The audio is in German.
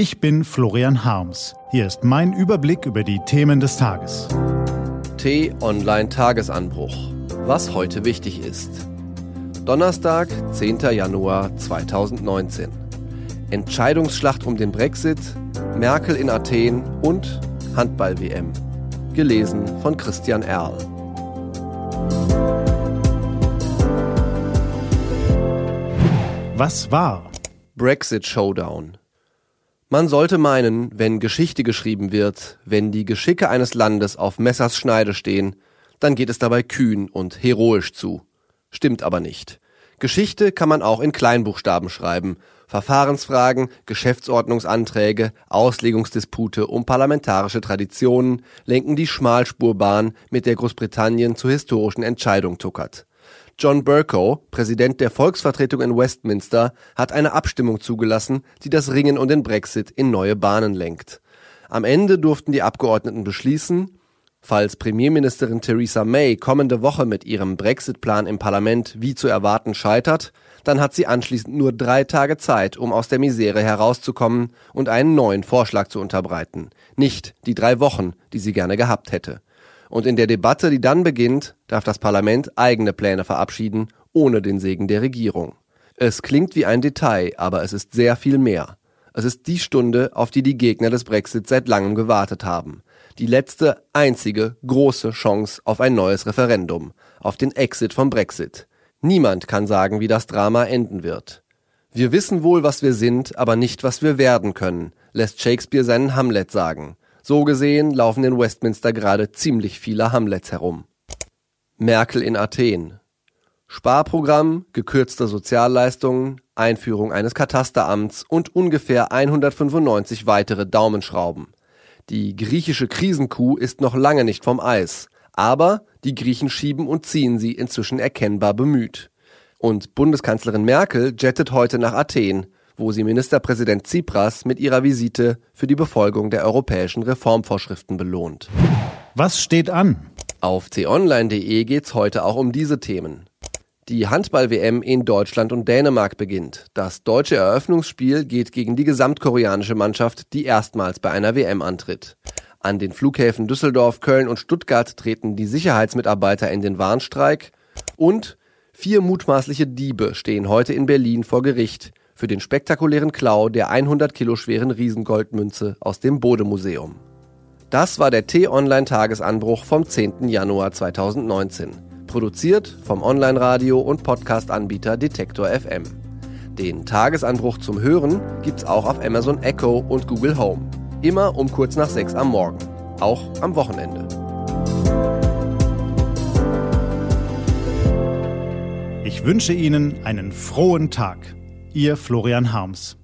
Ich bin Florian Harms. Hier ist mein Überblick über die Themen des Tages. T-Online Tagesanbruch. Was heute wichtig ist. Donnerstag, 10. Januar 2019. Entscheidungsschlacht um den Brexit, Merkel in Athen und Handball-WM. Gelesen von Christian Erl. Was war? Brexit Showdown. Man sollte meinen, wenn Geschichte geschrieben wird, wenn die Geschicke eines Landes auf Messers Schneide stehen, dann geht es dabei kühn und heroisch zu. Stimmt aber nicht. Geschichte kann man auch in Kleinbuchstaben schreiben. Verfahrensfragen, Geschäftsordnungsanträge, Auslegungsdispute um parlamentarische Traditionen lenken die Schmalspurbahn, mit der Großbritannien zur historischen Entscheidung tuckert. John Bercow, Präsident der Volksvertretung in Westminster, hat eine Abstimmung zugelassen, die das Ringen um den Brexit in neue Bahnen lenkt. Am Ende durften die Abgeordneten beschließen, falls Premierministerin Theresa May kommende Woche mit ihrem Brexit-Plan im Parlament wie zu erwarten scheitert, dann hat sie anschließend nur drei Tage Zeit, um aus der Misere herauszukommen und einen neuen Vorschlag zu unterbreiten. Nicht die drei Wochen, die sie gerne gehabt hätte. Und in der Debatte, die dann beginnt, darf das Parlament eigene Pläne verabschieden, ohne den Segen der Regierung. Es klingt wie ein Detail, aber es ist sehr viel mehr. Es ist die Stunde, auf die die Gegner des Brexit seit langem gewartet haben. Die letzte, einzige, große Chance auf ein neues Referendum, auf den Exit vom Brexit. Niemand kann sagen, wie das Drama enden wird. Wir wissen wohl, was wir sind, aber nicht, was wir werden können, lässt Shakespeare seinen Hamlet sagen. So gesehen laufen in Westminster gerade ziemlich viele Hamlets herum. Merkel in Athen. Sparprogramm, gekürzte Sozialleistungen, Einführung eines Katasteramts und ungefähr 195 weitere Daumenschrauben. Die griechische Krisenkuh ist noch lange nicht vom Eis, aber die Griechen schieben und ziehen sie inzwischen erkennbar bemüht. Und Bundeskanzlerin Merkel jettet heute nach Athen, wo sie Ministerpräsident Tsipras mit ihrer Visite für die Befolgung der europäischen Reformvorschriften belohnt. Was steht an? Auf t-online.de geht's heute auch um diese Themen. Die Handball-WM in Deutschland und Dänemark beginnt. Das deutsche Eröffnungsspiel geht gegen die gesamtkoreanische Mannschaft, die erstmals bei einer WM antritt. An den Flughäfen Düsseldorf, Köln und Stuttgart treten die Sicherheitsmitarbeiter in den Warnstreik und vier mutmaßliche Diebe stehen heute in Berlin vor Gericht für den spektakulären Klau der 100 Kilo schweren Riesengoldmünze aus dem Bode-Museum. Das war der T-Online-Tagesanbruch vom 10. Januar 2019. Produziert vom Online-Radio- und Podcast-Anbieter Detektor FM. Den Tagesanbruch zum Hören gibt's auch auf Amazon Echo und Google Home. Immer um kurz nach sechs am Morgen. Auch am Wochenende. Ich wünsche Ihnen einen frohen Tag. Ihr Florian Harms.